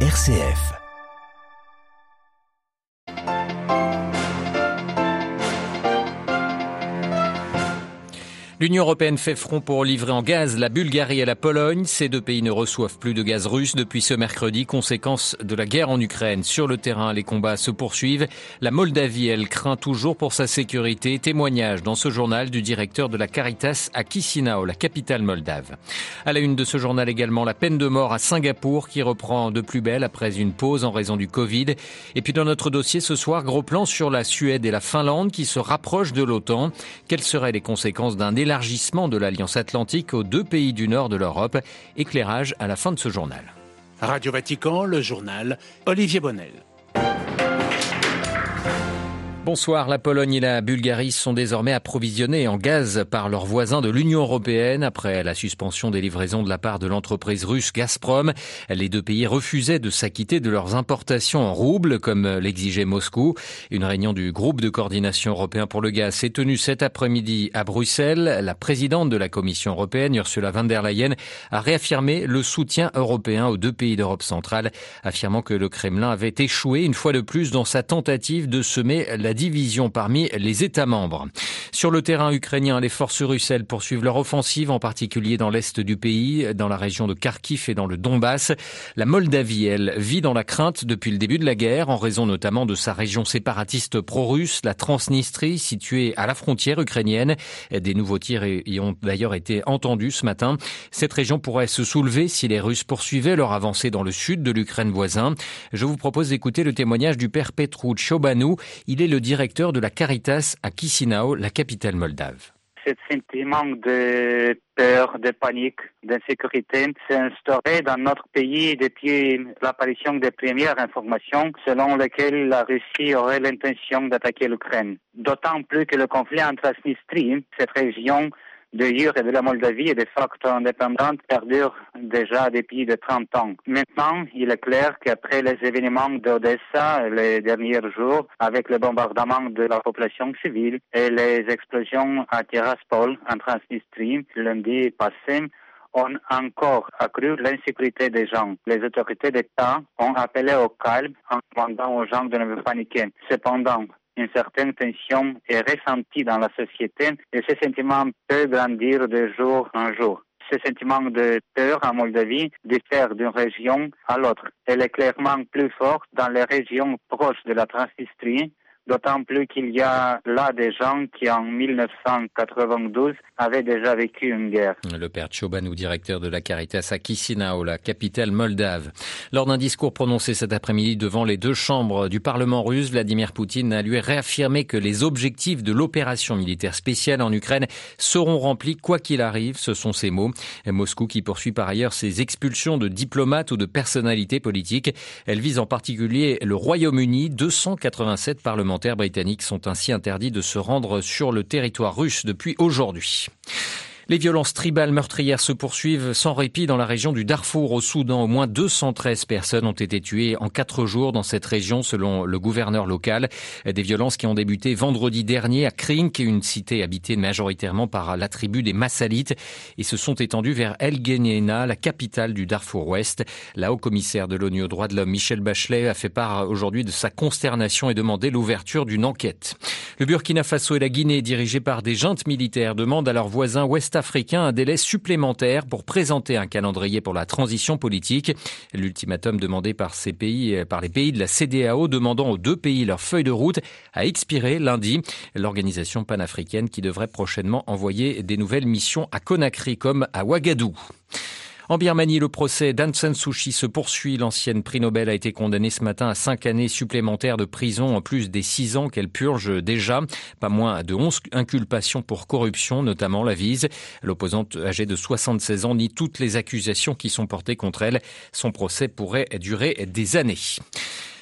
RCF. L'Union européenne fait front pour livrer en gaz la Bulgarie et la Pologne. Ces deux pays ne reçoivent plus de gaz russe depuis ce mercredi, conséquence de la guerre en Ukraine. Sur le terrain, les combats se poursuivent. La Moldavie, elle, craint toujours pour sa sécurité. Témoignage dans ce journal du directeur de la Caritas à Chisinau, la capitale moldave. À la une de ce journal également, la peine de mort à Singapour qui reprend de plus belle après une pause en raison du Covid. Et puis dans notre dossier ce soir, gros plan sur la Suède et la Finlande qui se rapprochent de l'OTAN. Quelles seraient les conséquences d'un l'élargissement de l'Alliance Atlantique aux deux pays du nord de l'Europe. Éclairage à la fin de ce journal. Radio Vatican, le journal Olivier Bonnel. Bonsoir. La Pologne et la Bulgarie sont désormais approvisionnés en gaz par leurs voisins de l'Union européenne après la suspension des livraisons de la part de l'entreprise russe Gazprom. Les deux pays refusaient de s'acquitter de leurs importations en roubles comme l'exigeait Moscou. Une réunion du groupe de coordination européen pour le gaz s'est tenue cet après-midi à Bruxelles. La présidente de la Commission européenne, Ursula von der Leyen, a réaffirmé le soutien européen aux deux pays d'Europe centrale, affirmant que le Kremlin avait échoué une fois de plus dans sa tentative de semer la division parmi les États membres. Sur le terrain ukrainien, les forces russes poursuivent leur offensive, en particulier dans l'est du pays, dans la région de Kharkiv et dans le Donbass. La Moldavie, elle, vit dans la crainte depuis le début de la guerre, en raison notamment de sa région séparatiste pro-russe, la Transnistrie, située à la frontière ukrainienne. Des nouveaux tirs y ont d'ailleurs été entendus ce matin. Cette région pourrait se soulever si les Russes poursuivaient leur avancée dans le sud de l'Ukraine voisin. Je vous propose d'écouter le témoignage du père Petru Chobanou. Il est le directeur de la Caritas à Chisinau, la capitale moldave. Ce sentiment de peur, de panique, d'insécurité s'est instauré dans notre pays depuis l'apparition des premières informations selon lesquelles la Russie aurait l'intention d'attaquer l'Ukraine. D'autant plus que le conflit en Transnistrie, cette région de Jure et de la Moldavie de facto indépendante perdure déjà depuis de 30 ans. Maintenant, il est clair qu'après les événements d'Odessa les derniers jours, avec le bombardement de la population civile et les explosions à Tiraspol en Transnistrie lundi passé, on a encore accru l'insécurité des gens. Les autorités d'État ont appelé au calme en demandant aux gens de ne pas paniquer. Cependant, une certaine tension est ressentie dans la société et ce sentiment peut grandir de jour en jour. Ce sentiment de peur en Moldavie diffère d'une région à l'autre. Elle est clairement plus forte dans les régions proches de la Transnistrie, d'autant plus qu'il y a là des gens qui en 1992 avaient déjà vécu une guerre. Le père Chobanou, directeur de la Caritas à Chisinau, la capitale moldave. Lors d'un discours prononcé cet après-midi devant les deux chambres du Parlement russe, Vladimir Poutine a lui réaffirmé que les objectifs de l'opération militaire spéciale en Ukraine seront remplis quoi qu'il arrive, ce sont ses mots. Moscou qui poursuit par ailleurs ses expulsions de diplomates ou de personnalités politiques. Elle vise en particulier le Royaume-Uni, 287 parlementaires parlementaires britanniques sont ainsi interdits de se rendre sur le territoire russe depuis aujourd'hui. Les violences tribales meurtrières se poursuivent sans répit dans la région du Darfour au Soudan. Au moins 213 personnes ont été tuées en quatre jours dans cette région selon le gouverneur local. Des violences qui ont débuté vendredi dernier à Krink, une cité habitée majoritairement par la tribu des Massalites et se sont étendues vers El Geneina, la capitale du Darfour Ouest. La haut-commissaire de l'ONU aux droits de l'homme, Michel Bachelet, a fait part aujourd'hui de sa consternation et demandé l'ouverture d'une enquête. Le Burkina Faso et la Guinée, dirigés par des juntes militaires, demandent à leurs voisins ouest africain un délai supplémentaire pour présenter un calendrier pour la transition politique. L'ultimatum demandé par ces pays, par les pays de la CDAO demandant aux deux pays leur feuille de route a expiré lundi. L'organisation panafricaine qui devrait prochainement envoyer des nouvelles missions à Conakry comme à Ouagadou. En Birmanie, le procès d'Aung San se poursuit. L'ancienne prix Nobel a été condamnée ce matin à cinq années supplémentaires de prison en plus des six ans qu'elle purge déjà. Pas moins de onze inculpations pour corruption, notamment la vise. L'opposante âgée de 76 ans nie toutes les accusations qui sont portées contre elle. Son procès pourrait durer des années.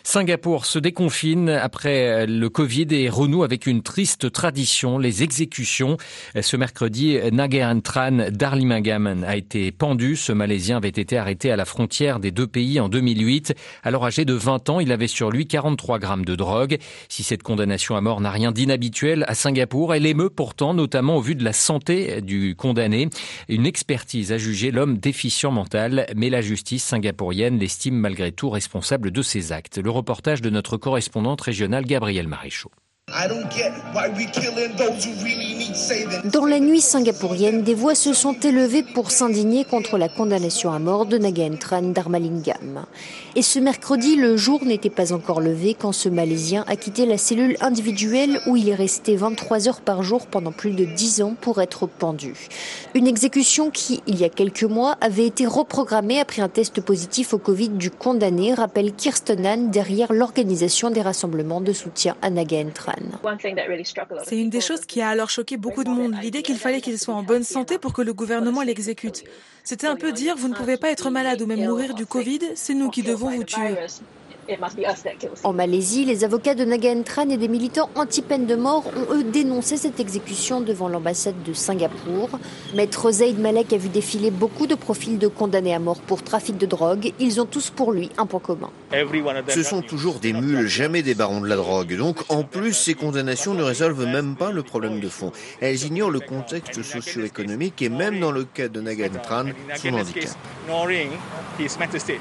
Singapour se déconfine après le Covid et renoue avec une triste tradition, les exécutions. Ce mercredi, Nagayan Tran a été pendu. Ce Malaisien avait été arrêté à la frontière des deux pays en 2008. Alors âgé de 20 ans, il avait sur lui 43 grammes de drogue. Si cette condamnation à mort n'a rien d'inhabituel à Singapour, elle émeut pourtant, notamment au vu de la santé du condamné. Une expertise a jugé l'homme déficient mental, mais la justice singapourienne l'estime malgré tout responsable de ses actes. Reportage de notre correspondante régionale Gabrielle Maréchaux. Dans la nuit singapourienne, des voix se sont élevées pour s'indigner contre la condamnation à mort de Nagaentran Dharmalingam. Et ce mercredi, le jour n'était pas encore levé quand ce Malaisien a quitté la cellule individuelle où il est resté 23 heures par jour pendant plus de 10 ans pour être pendu. Une exécution qui, il y a quelques mois, avait été reprogrammée après un test positif au Covid du condamné, rappelle Kirstenan derrière l'organisation des rassemblements de soutien à Nagaentran. C'est une des choses qui a alors choqué beaucoup de monde, l'idée qu'il fallait qu'il soit en bonne santé pour que le gouvernement l'exécute. C'était un peu dire, vous ne pouvez pas être malade ou même mourir du Covid, c'est nous qui devons vous tuer. En Malaisie, les avocats de Nagaen Tran et des militants anti-peine de mort ont eux dénoncé cette exécution devant l'ambassade de Singapour. Maître Zaid Malek a vu défiler beaucoup de profils de condamnés à mort pour trafic de drogue. Ils ont tous pour lui un point commun. Ce sont toujours des mules, jamais des barons de la drogue. Donc, en plus, ces condamnations ne résolvent même pas le problème de fond. Elles ignorent le contexte socio-économique et même dans le cas de Nagaen Tran, son handicap.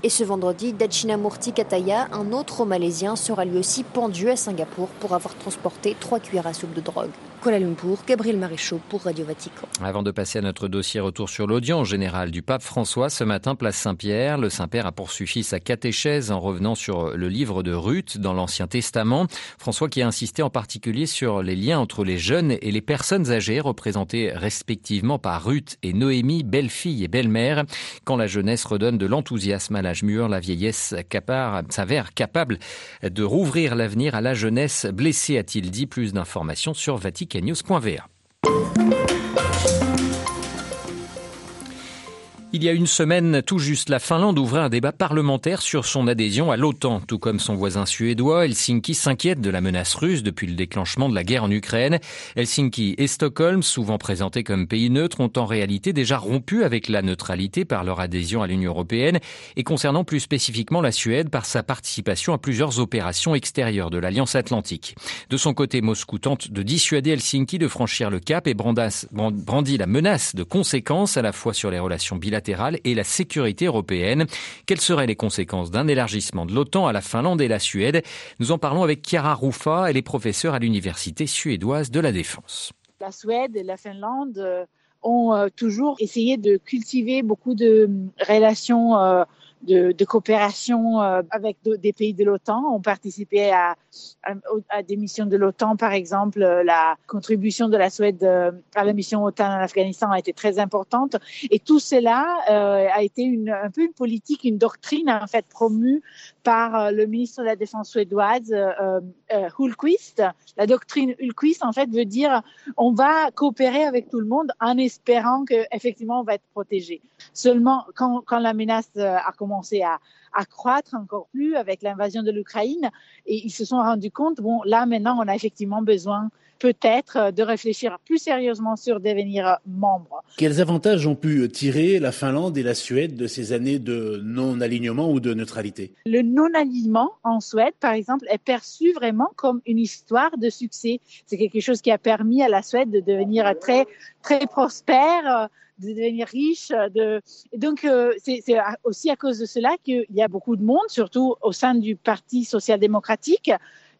Et ce vendredi, Dachinamurti Kataya, un autre Malaisien, sera lui aussi pendu à Singapour pour avoir transporté trois cuillères à soupe de drogue. Kuala Lumpur, Gabriel Maréchaux pour Radio Vatican. Avant de passer à notre dossier retour sur l'audience générale du pape François, ce matin, place Saint-Pierre, le Saint-Père a poursuivi sa catéchèse en revenant sur le livre de Ruth dans l'Ancien Testament. François qui a insisté en particulier sur les liens entre les jeunes et les personnes âgées, représentées respectivement par Ruth et Noémie, belle-fille et belle-mère. Quand la jeunesse redonne de l'enthousiasme à l'âge mûr, la vieillesse s'avère capable de rouvrir l'avenir à la jeunesse blessée, a-t-il dit. Plus d'informations sur Vatican news.va. Il y a une semaine, tout juste, la Finlande ouvrait un débat parlementaire sur son adhésion à l'OTAN. Tout comme son voisin suédois, Helsinki s'inquiète de la menace russe depuis le déclenchement de la guerre en Ukraine. Helsinki et Stockholm, souvent présentés comme pays neutres, ont en réalité déjà rompu avec la neutralité par leur adhésion à l'Union européenne et concernant plus spécifiquement la Suède par sa participation à plusieurs opérations extérieures de l'Alliance Atlantique. De son côté, Moscou tente de dissuader Helsinki de franchir le cap et brandit la menace de conséquences à la fois sur les relations bilatérales et la sécurité européenne. Quelles seraient les conséquences d'un élargissement de l'OTAN à la Finlande et la Suède? Nous en parlons avec Chiara Rufa, elle est professeure à l'Université suédoise de la Défense. La Suède et la Finlande euh, ont euh, toujours essayé de cultiver beaucoup de euh, relations de, coopération euh, avec des pays de l'OTAN, ont participé à, des missions de l'OTAN, par exemple, la contribution de la Suède euh, à la mission OTAN en Afghanistan a été très importante. Et tout cela euh, a été une, un peu une politique, une doctrine en fait promue par euh, le ministre de la Défense suédoise, euh, euh, Hultquist. La doctrine Hultquist, en fait, veut dire on va coopérer avec tout le monde en espérant qu'effectivement on va être protégé. Seulement, quand, quand la menace a commencé à, à croître encore plus avec l'invasion de l'Ukraine, et ils se sont rendus compte, bon, là maintenant, on a effectivement besoin peut-être de réfléchir plus sérieusement sur devenir membre. Quels avantages ont pu tirer la Finlande et la Suède de ces années de non-alignement ou de neutralité? Le non-alignement en Suède, par exemple, est perçu vraiment comme une histoire de succès. C'est quelque chose qui a permis à la Suède de devenir très, très prospère de devenir riche. De... Et donc, euh, c'est aussi à cause de cela qu'il y a beaucoup de monde, surtout au sein du Parti social-démocratique,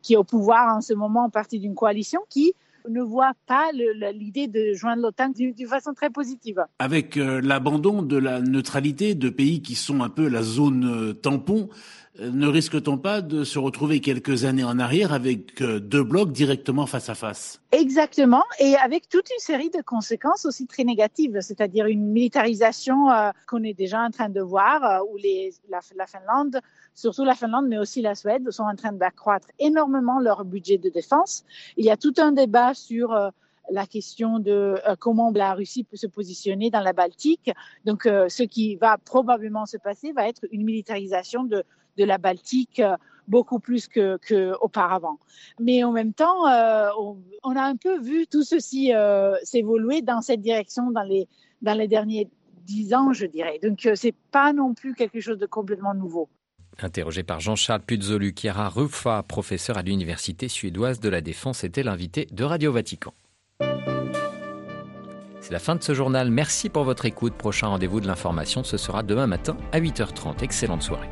qui est au pouvoir en ce moment, partie d'une coalition, qui ne voit pas l'idée de joindre l'OTAN d'une façon très positive. Avec euh, l'abandon de la neutralité de pays qui sont un peu la zone euh, tampon, euh, ne risque-t-on pas de se retrouver quelques années en arrière avec deux blocs directement face à face? Exactement, et avec toute une série de conséquences aussi très négatives, c'est-à-dire une militarisation qu'on est déjà en train de voir, où les, la, la Finlande surtout la Finlande, mais aussi la Suède, sont en train d'accroître énormément leur budget de défense. Il y a tout un débat sur euh, la question de euh, comment la Russie peut se positionner dans la Baltique. Donc, euh, ce qui va probablement se passer va être une militarisation de, la Baltique beaucoup plus que, auparavant. Mais en même temps, euh, on, a un peu vu tout ceci euh, s'évoluer dans cette direction dans les, dans les derniers dix ans, je dirais. Donc, euh, c'est pas non plus quelque chose de complètement nouveau. Interrogé par Jean-Charles Puzzolu, Chiara Ruffa, professeur à l'Université suédoise de la Défense, était l'invité de Radio Vatican. C'est la fin de ce journal. Merci pour votre écoute. Prochain rendez-vous de l'information, ce sera demain matin à 8h30. Excellente soirée.